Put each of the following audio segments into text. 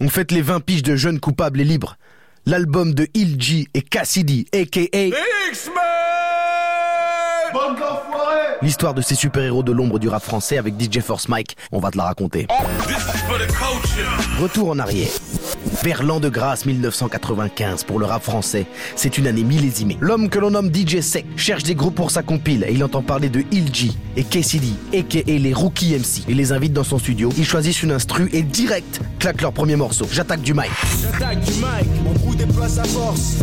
On fête les 20 piges de jeunes coupables et libres. L'album de Il G et Cassidy, a.k.a. L'histoire de ces super-héros de l'ombre du rap français avec DJ Force Mike, on va te la raconter. Retour en arrière. Vers l'an de grâce 1995 pour le rap français, c'est une année millésimée. L'homme que l'on nomme DJ Sec cherche des groupes pour sa compile et il entend parler de Il G et KCD, aka les Rookie MC. Il les invite dans son studio, ils choisissent une instru et direct claquent leur premier morceau. J'attaque du mic. J'attaque du mic, mon coup déploie sa force.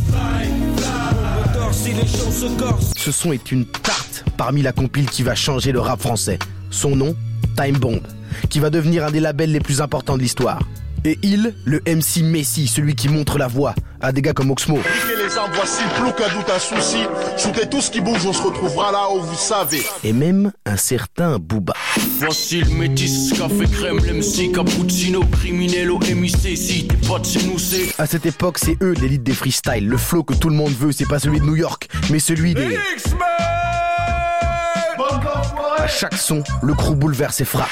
Ce son est une tarte parmi la compile qui va changer le rap français. Son nom, Time Bomb, qui va devenir un des labels les plus importants de l'histoire. Et il, le MC Messi, celui qui montre la voie à des gars comme Oxmo. Piquez les armes, voici plus qu'un doute, un souci. Shootez tout ce qui bouge, on se retrouvera là où vous savez. Et même un certain Booba. Voici le métis, café crème, l'MC, cappuccino, criminello, MIC, si t'es pas de chez nous, c'est... À cette époque, c'est eux l'élite des freestyles. Le flow que tout le monde veut, c'est pas celui de New York, mais celui des. À chaque son, le crew bouleverse et frappe.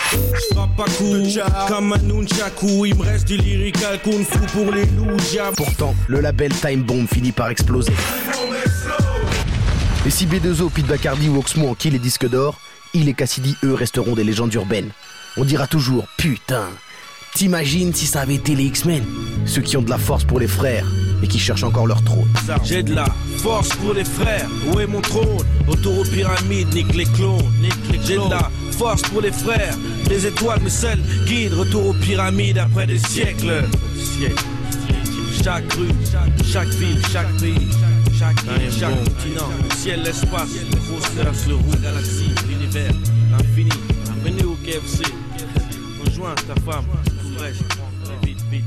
Papakou, comme un nunchaku, il me reste du lyrical kung fu pour les loups, diable. Pourtant, le label Time Bomb finit par exploser. Et si B2O, Pete Bacardi ou Oxmo en les disques d'or, il et Cassidy, eux, resteront des légendes urbaines. On dira toujours, putain, t'imagines si ça avait été les X-Men Ceux qui ont de la force pour les frères et qui cherchent encore leur trône. J'ai de la force pour les frères, où est mon trône? Autour aux pyramides, nique les clones. J'ai de la force pour les frères, les étoiles me seuls guident. Retour aux pyramides après des siècles. Chaque rue, chaque ville, chaque pays, chaque chaque continent, le ciel, l'espace, le roster, le roue, la galaxie, l'univers, l'infini. Bienvenue au KFC. Rejoins ta femme, tout vrai, vite, vite.